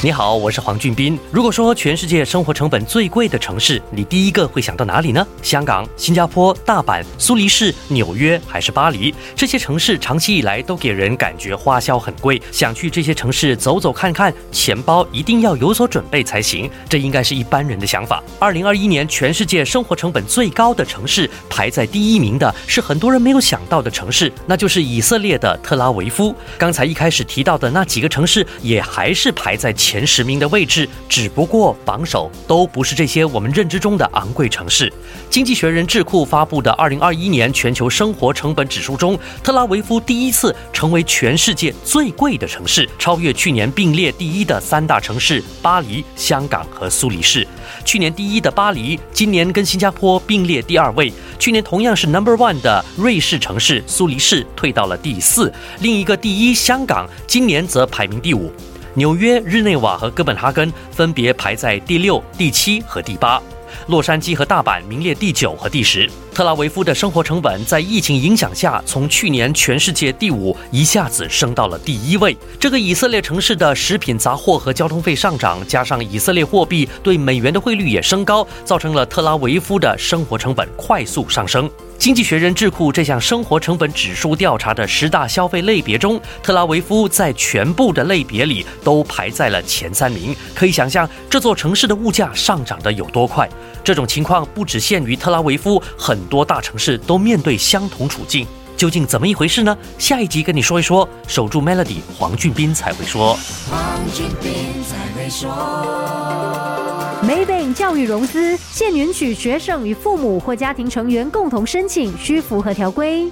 你好，我是黄俊斌。如果说全世界生活成本最贵的城市，你第一个会想到哪里呢？香港、新加坡、大阪、苏黎世、纽约还是巴黎？这些城市长期以来都给人感觉花销很贵，想去这些城市走走看看，钱包一定要有所准备才行。这应该是一般人的想法。二零二一年全世界生活成本最高的城市排在第一名的是很多人没有想到的城市，那就是以色列的特拉维夫。刚才一开始提到的那几个城市也还是排在。前十名的位置，只不过榜首都不是这些我们认知中的昂贵城市。经济学人智库发布的二零二一年全球生活成本指数中，特拉维夫第一次成为全世界最贵的城市，超越去年并列第一的三大城市巴黎、香港和苏黎世。去年第一的巴黎，今年跟新加坡并列第二位。去年同样是 Number One 的瑞士城市苏黎世退到了第四，另一个第一香港今年则排名第五。纽约、日内瓦和哥本哈根分别排在第六、第七和第八，洛杉矶和大阪名列第九和第十。特拉维夫的生活成本在疫情影响下，从去年全世界第五一下子升到了第一位。这个以色列城市的食品杂货和交通费上涨，加上以色列货币对美元的汇率也升高，造成了特拉维夫的生活成本快速上升。经济学人智库这项生活成本指数调查的十大消费类别中，特拉维夫在全部的类别里都排在了前三名。可以想象这座城市的物价上涨的有多快。这种情况不只限于特拉维夫，很多大城市都面对相同处境。究竟怎么一回事呢？下一集跟你说一说。守住 Melody，黄俊斌才会说。黄俊斌才会说。Maybank 教育融资现允许学生与父母或家庭成员共同申请，需符合条规。